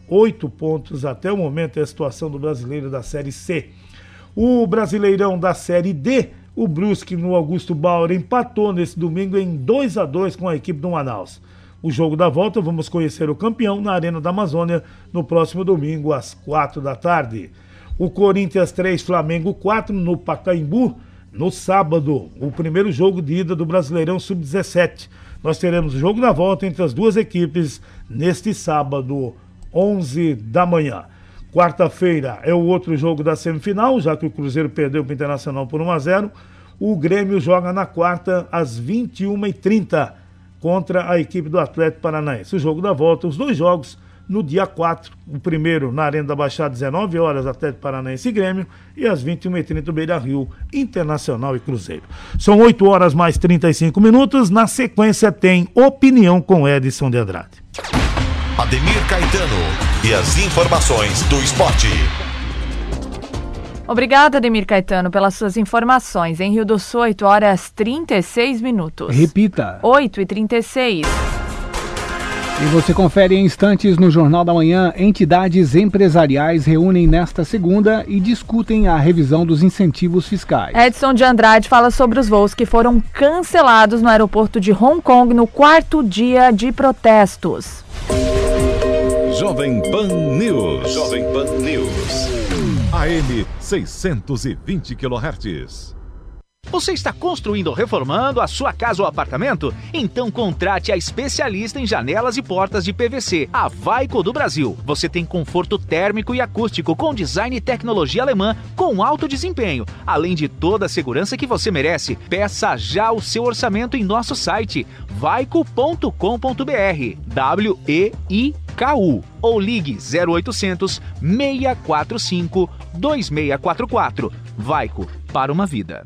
Speaker 21: 8 pontos até o momento é a situação do brasileiro da Série C. O Brasileirão da Série D, o Brusque no Augusto Bauer empatou nesse domingo em 2 a 2 com a equipe do Manaus. O jogo da volta, vamos conhecer o campeão na Arena da Amazônia no próximo domingo às 4 da tarde. O Corinthians 3, Flamengo 4 no Pacaembu no sábado, o primeiro jogo de ida do Brasileirão Sub-17. Nós teremos jogo da volta entre as duas equipes neste sábado, 11 da manhã. Quarta-feira é o outro jogo da semifinal, já que o Cruzeiro perdeu para o Internacional por 1 a 0. O Grêmio joga na quarta às 21h30 contra a equipe do Atlético Paranaense. O jogo da volta, os dois jogos no dia 4, o primeiro na Arena da Baixada, 19 horas, Atlético Paranaense e Grêmio, e às 21h30, Beira Rio, Internacional e Cruzeiro. São 8 horas mais 35 minutos. Na sequência, tem Opinião com Edson de Andrade.
Speaker 1: Ademir Caetano e as informações do esporte.
Speaker 2: Obrigada, Ademir Caetano, pelas suas informações. Em Rio do Sul, 8 horas 36 minutos.
Speaker 3: Repita.
Speaker 2: 8 e 36.
Speaker 3: E você confere em instantes no Jornal da Manhã. Entidades empresariais reúnem nesta segunda e discutem a revisão dos incentivos fiscais.
Speaker 2: Edson de Andrade fala sobre os voos que foram cancelados no aeroporto de Hong Kong no quarto dia de protestos.
Speaker 1: Jovem Pan News. Jovem Pan News. AM 620 kHz.
Speaker 10: Você está construindo ou reformando a sua casa ou apartamento? Então contrate a especialista em janelas e portas de PVC, a Vaico do Brasil. Você tem conforto térmico e acústico com design e tecnologia alemã com alto desempenho, além de toda a segurança que você merece. Peça já o seu orçamento em nosso site vaico.com.br. W E I K U ou ligue 0800 645 2644. Vaico para uma vida.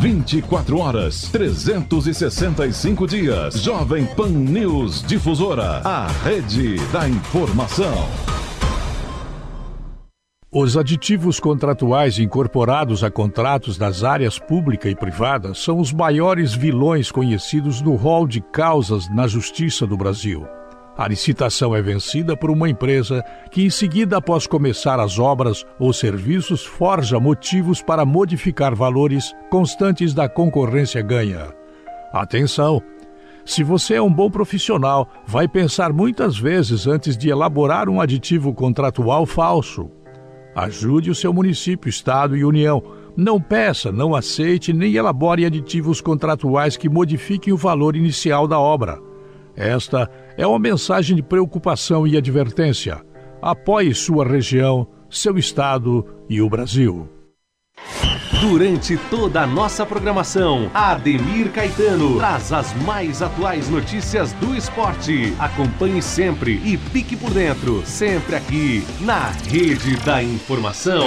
Speaker 1: 24 horas, 365 dias. Jovem Pan News Difusora, a rede da informação.
Speaker 22: Os aditivos contratuais incorporados a contratos das áreas pública e privada são os maiores vilões conhecidos no rol de causas na Justiça do Brasil. A licitação é vencida por uma empresa que, em seguida, após começar as obras ou serviços, forja motivos para modificar valores constantes da concorrência ganha. Atenção! Se você é um bom profissional, vai pensar muitas vezes antes de elaborar um aditivo contratual falso. Ajude o seu município, estado e união. Não peça, não aceite nem elabore aditivos contratuais que modifiquem o valor inicial da obra. Esta é uma mensagem de preocupação e advertência. Apoie sua região, seu estado e o Brasil.
Speaker 1: Durante toda a nossa programação, Ademir Caetano traz as mais atuais notícias do esporte. Acompanhe sempre e fique por dentro, sempre aqui na Rede da Informação.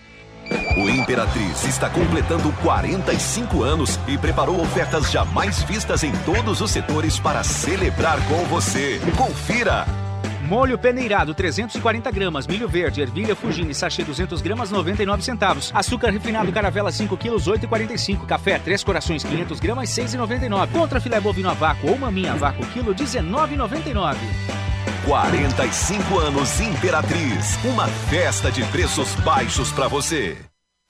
Speaker 23: O Imperatriz está completando 45 anos e preparou ofertas jamais vistas em todos os setores para celebrar com você. Confira!
Speaker 10: Molho peneirado 340 gramas, milho verde, ervilha fugine, sachê 200 gramas 99 centavos. Açúcar refinado caravela 5 quilos 8,45. Café três corações 500 gramas 6,99. Contra filé bovino a vácuo ou maminha a vácuo quilo 19,99.
Speaker 23: 45 anos Imperatriz. Uma festa de preços baixos para você.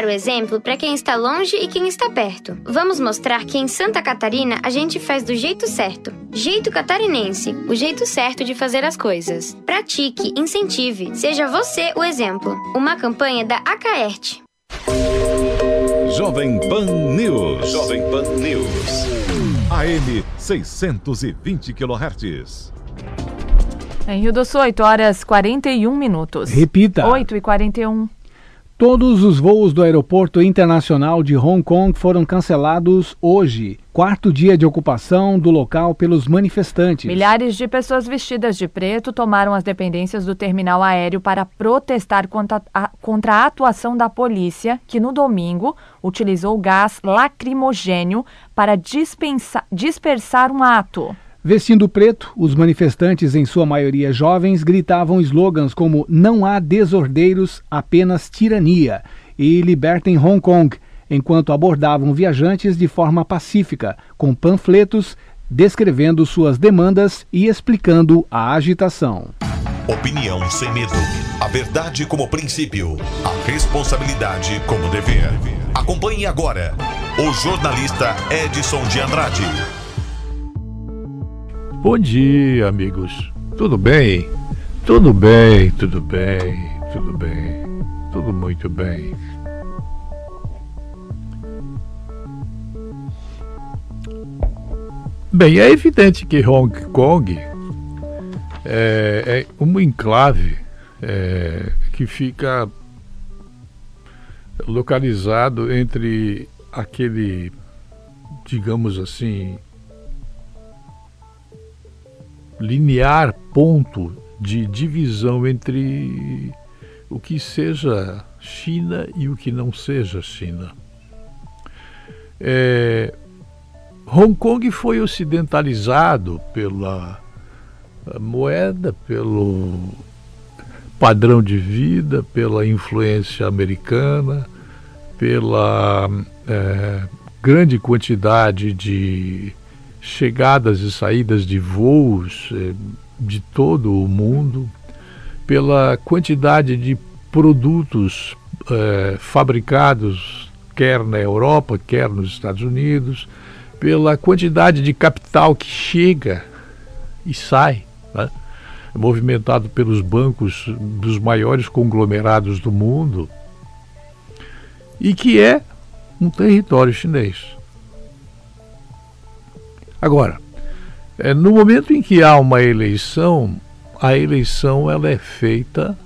Speaker 24: o exemplo para quem está longe e quem está perto. Vamos mostrar que em Santa Catarina a gente faz do jeito certo. Jeito catarinense, o jeito certo de fazer as coisas. Pratique, incentive, seja você o exemplo. Uma campanha da Acaerte.
Speaker 1: Jovem Pan News. Jovem Pan News. AM 620 kHz.
Speaker 2: Em Rio do Sul, 8 horas 41 minutos.
Speaker 3: Repita.
Speaker 2: 8 e 41.
Speaker 3: Todos os voos do Aeroporto Internacional de Hong Kong foram cancelados hoje, quarto dia de ocupação do local pelos manifestantes.
Speaker 2: Milhares de pessoas vestidas de preto tomaram as dependências do terminal aéreo para protestar contra a, contra a atuação da polícia, que no domingo utilizou gás lacrimogênio para dispensa, dispersar um ato.
Speaker 3: Vestindo preto, os manifestantes, em sua maioria jovens, gritavam slogans como Não há desordeiros, apenas tirania e Libertem Hong Kong, enquanto abordavam viajantes de forma pacífica, com panfletos descrevendo suas demandas e explicando a agitação.
Speaker 23: Opinião sem medo. A verdade como princípio. A responsabilidade como dever. Acompanhe agora o jornalista Edson de Andrade.
Speaker 22: Bom dia, amigos. Tudo bem? Tudo bem, tudo bem, tudo bem. Tudo muito bem. Bem, é evidente que Hong Kong é, é um enclave é, que fica localizado entre aquele, digamos assim, linear ponto de divisão entre o que seja China e o que não seja China. É, Hong Kong foi ocidentalizado pela moeda, pelo padrão de vida, pela influência americana, pela é, grande quantidade de chegadas e saídas de voos é, de todo o mundo, pela quantidade de produtos é, fabricados, quer na Europa, quer nos Estados Unidos, pela quantidade de capital que chega e sai, né? movimentado pelos bancos dos maiores conglomerados do mundo, e que é um território chinês. Agora, é, no momento em que há uma eleição, a eleição ela é feita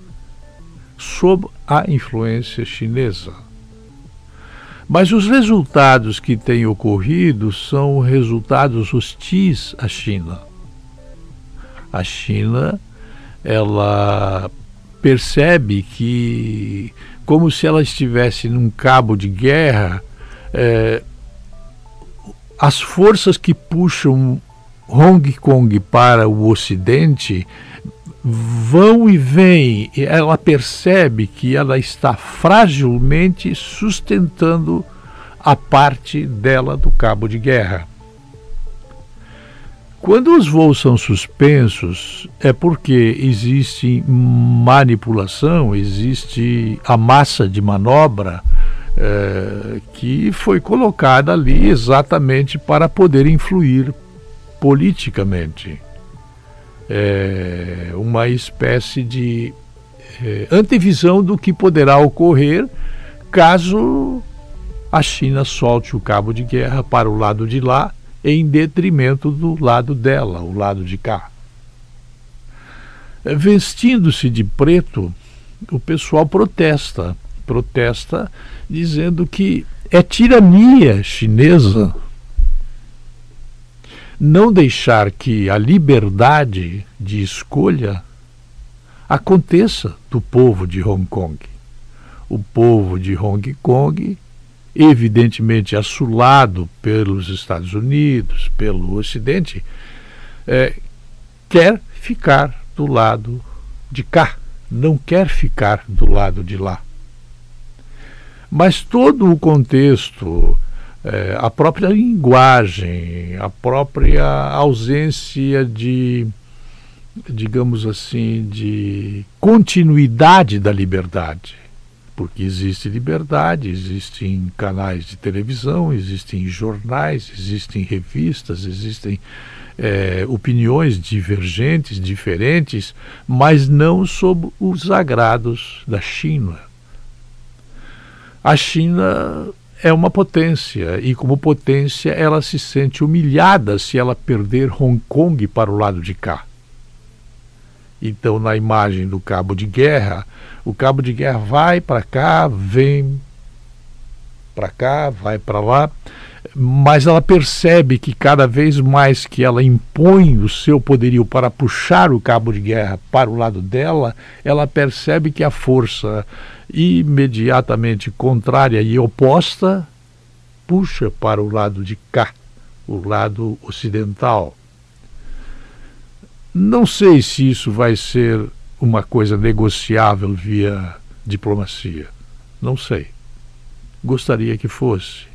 Speaker 22: sob a influência chinesa. Mas os resultados que têm ocorrido são resultados hostis à China. A China, ela percebe que, como se ela estivesse num cabo de guerra, é, as forças que puxam Hong Kong para o Ocidente vão e vêm, e ela percebe que ela está fragilmente sustentando a parte dela do cabo de guerra. Quando os voos são suspensos, é porque existe manipulação, existe a massa de manobra é, que foi colocada ali exatamente para poder influir politicamente. É uma espécie de é, antevisão do que poderá ocorrer caso a China solte o cabo de guerra para o lado de lá em detrimento do lado dela, o lado de cá. Vestindo-se de preto, o pessoal protesta, protesta dizendo que é tirania chinesa não deixar que a liberdade de escolha aconteça do povo de Hong Kong. O povo de Hong Kong evidentemente assulado pelos Estados Unidos, pelo Ocidente, é, quer ficar do lado de cá, não quer ficar do lado de lá. Mas todo o contexto, é, a própria linguagem, a própria ausência de, digamos assim, de continuidade da liberdade porque existe liberdade, existem canais de televisão, existem jornais, existem revistas, existem é, opiniões divergentes, diferentes, mas não sob os agrados da China. A China é uma potência e, como potência, ela se sente humilhada se ela perder Hong Kong para o lado de cá. Então, na imagem do cabo de guerra, o cabo de guerra vai para cá, vem para cá, vai para lá, mas ela percebe que cada vez mais que ela impõe o seu poderio para puxar o cabo de guerra para o lado dela, ela percebe que a força imediatamente contrária e oposta puxa para o lado de cá, o lado ocidental. Não sei se isso vai ser uma coisa negociável via diplomacia. Não sei. Gostaria que fosse.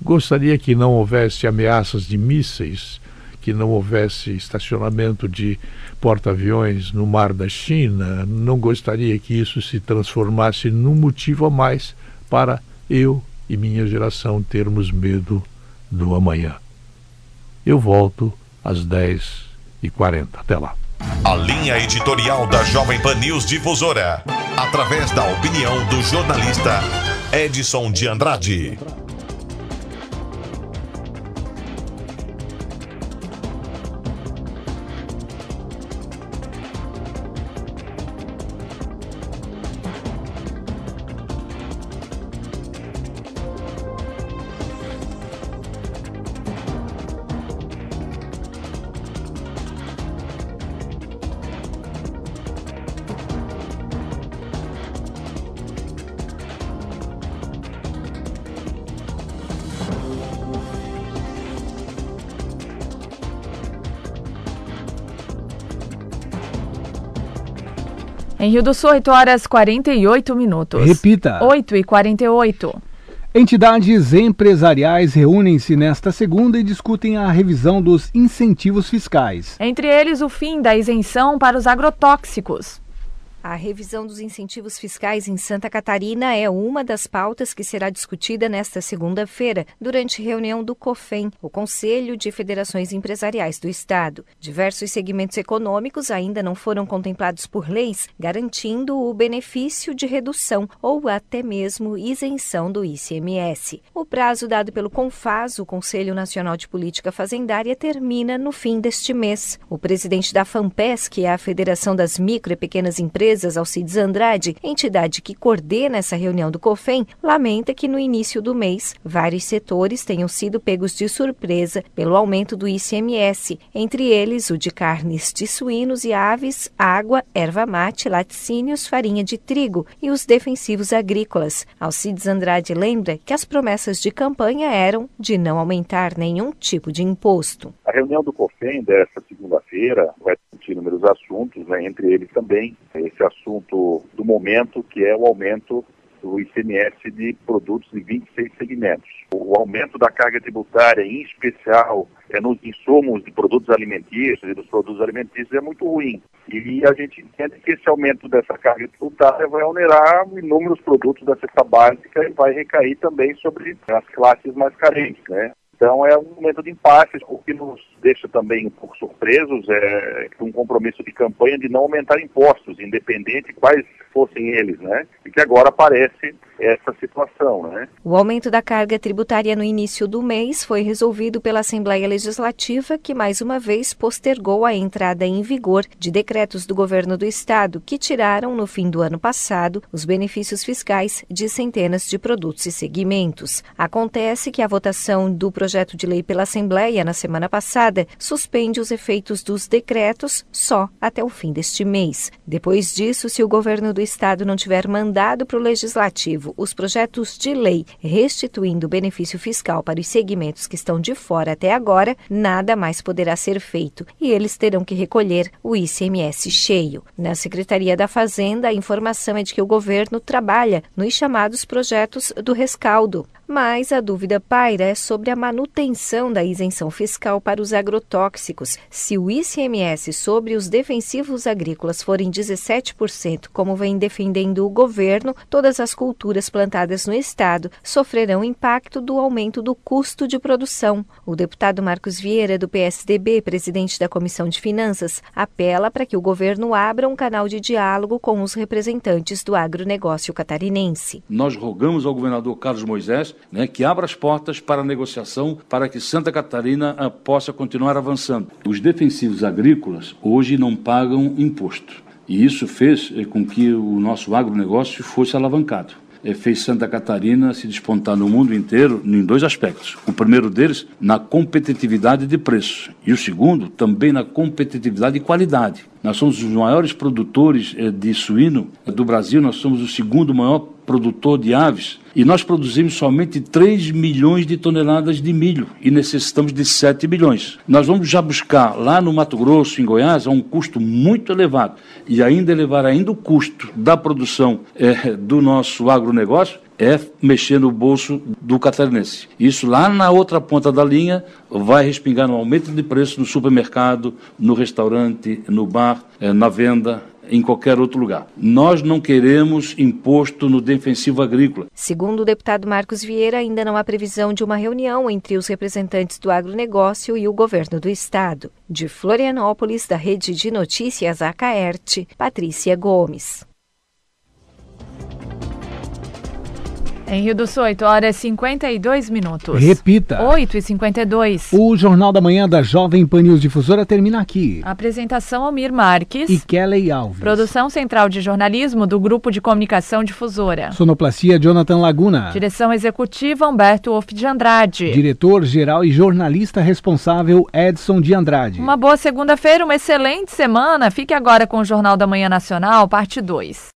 Speaker 22: Gostaria que não houvesse ameaças de mísseis, que não houvesse estacionamento de porta-aviões no mar da China. Não gostaria que isso se transformasse num motivo a mais para eu e minha geração termos medo do amanhã. Eu volto às 10 e 40. Até lá.
Speaker 23: A linha editorial da Jovem Pan News Difusora, através da opinião do jornalista Edson de Andrade.
Speaker 2: Em Rio do Sul, 8 horas 48 minutos.
Speaker 3: Repita.
Speaker 2: 8 e 48.
Speaker 3: Entidades empresariais reúnem-se nesta segunda e discutem a revisão dos incentivos fiscais.
Speaker 2: Entre eles, o fim da isenção para os agrotóxicos.
Speaker 25: A revisão dos incentivos fiscais em Santa Catarina é uma das pautas que será discutida nesta segunda-feira, durante reunião do COFEM, o Conselho de Federações Empresariais do Estado. Diversos segmentos econômicos ainda não foram contemplados por leis, garantindo o benefício de redução ou até mesmo isenção do ICMS. O prazo dado pelo CONFAS, o Conselho Nacional de Política Fazendária, termina no fim deste mês. O presidente da FAMPES, que é a Federação das Micro e Pequenas Empresas, Empresas, Alcides Andrade, entidade que coordena essa reunião do COFEM, lamenta que no início do mês vários setores tenham sido pegos de surpresa pelo aumento do ICMS, entre eles o de carnes de suínos e aves, água, erva mate, laticínios, farinha de trigo e os defensivos agrícolas. Alcides Andrade lembra que as promessas de campanha eram de não aumentar nenhum tipo de imposto.
Speaker 26: A reunião do COFEM desta segunda-feira feira, vai discutir inúmeros assuntos, né, entre eles também esse assunto do momento, que é o aumento do ICMS de produtos de 26 segmentos. O aumento da carga tributária, em especial é, nos insumos de produtos alimentícios e dos produtos alimentícios, é muito ruim. E a gente entende que esse aumento dessa carga tributária vai onerar inúmeros produtos da cesta básica e vai recair também sobre as classes mais carentes, né? Então é um momento de impasse, o que nos deixa também um pouco surpresos é um compromisso de campanha de não aumentar impostos, independente quais fossem eles, né? E que agora aparece essa situação, né?
Speaker 25: O aumento da carga tributária no início do mês foi resolvido pela Assembleia Legislativa, que mais uma vez postergou a entrada em vigor de decretos do governo do estado que tiraram no fim do ano passado os benefícios fiscais de centenas de produtos e segmentos. Acontece que a votação do projeto de lei pela Assembleia na semana passada suspende os efeitos dos decretos só até o fim deste mês. Depois disso, se o governo do estado não tiver mandado para o legislativo os projetos de lei restituindo o benefício fiscal para os segmentos que estão de fora até agora, nada mais poderá ser feito e eles terão que recolher o ICMS cheio. Na Secretaria da Fazenda, a informação é de que o governo trabalha nos chamados projetos do rescaldo. Mas a dúvida paira é sobre a manutenção da isenção fiscal para os agrotóxicos. Se o ICMS sobre os defensivos agrícolas forem 17%, como vem defendendo o governo, todas as culturas plantadas no estado sofrerão impacto do aumento do custo de produção. O deputado Marcos Vieira, do PSDB, presidente da Comissão de Finanças, apela para que o governo abra um canal de diálogo com os representantes do agronegócio catarinense.
Speaker 27: Nós rogamos ao governador Carlos Moisés né, que abra as portas para a negociação para que Santa Catarina uh, possa continuar avançando. Os defensivos agrícolas hoje não pagam imposto. E isso fez eh, com que o nosso agronegócio fosse alavancado. É, fez Santa Catarina se despontar no mundo inteiro em dois aspectos. O primeiro deles, na competitividade de preço. E o segundo, também na competitividade de qualidade. Nós somos os maiores produtores eh, de suíno do Brasil, nós somos o segundo maior produtor de aves e nós produzimos somente 3 milhões de toneladas de milho e necessitamos de 7 milhões. Nós vamos já buscar lá no Mato Grosso, em Goiás, a um custo muito elevado e ainda elevar ainda o custo da produção é, do nosso agronegócio é mexer no bolso do catarinense. Isso lá na outra ponta da linha vai respingar no aumento de preço no supermercado, no restaurante, no bar, é, na venda, em qualquer outro lugar. Nós não queremos imposto no defensivo agrícola.
Speaker 25: Segundo o deputado Marcos Vieira, ainda não há previsão de uma reunião entre os representantes do agronegócio e o governo do estado. De Florianópolis, da Rede de Notícias Acaerte, Patrícia Gomes.
Speaker 2: Em Rio do Sul, 8 horas e 52 minutos.
Speaker 3: Repita.
Speaker 2: 8 e 52.
Speaker 3: O Jornal da Manhã da Jovem Pan News Difusora termina aqui.
Speaker 2: Apresentação Almir Marques.
Speaker 3: E Kelly Alves.
Speaker 2: Produção Central de Jornalismo do Grupo de Comunicação Difusora.
Speaker 3: Sonoplastia Jonathan Laguna.
Speaker 2: Direção Executiva Humberto Wolff de Andrade.
Speaker 3: Diretor-Geral e Jornalista Responsável Edson de Andrade.
Speaker 2: Uma boa segunda-feira, uma excelente semana. Fique agora com o Jornal da Manhã Nacional, parte 2.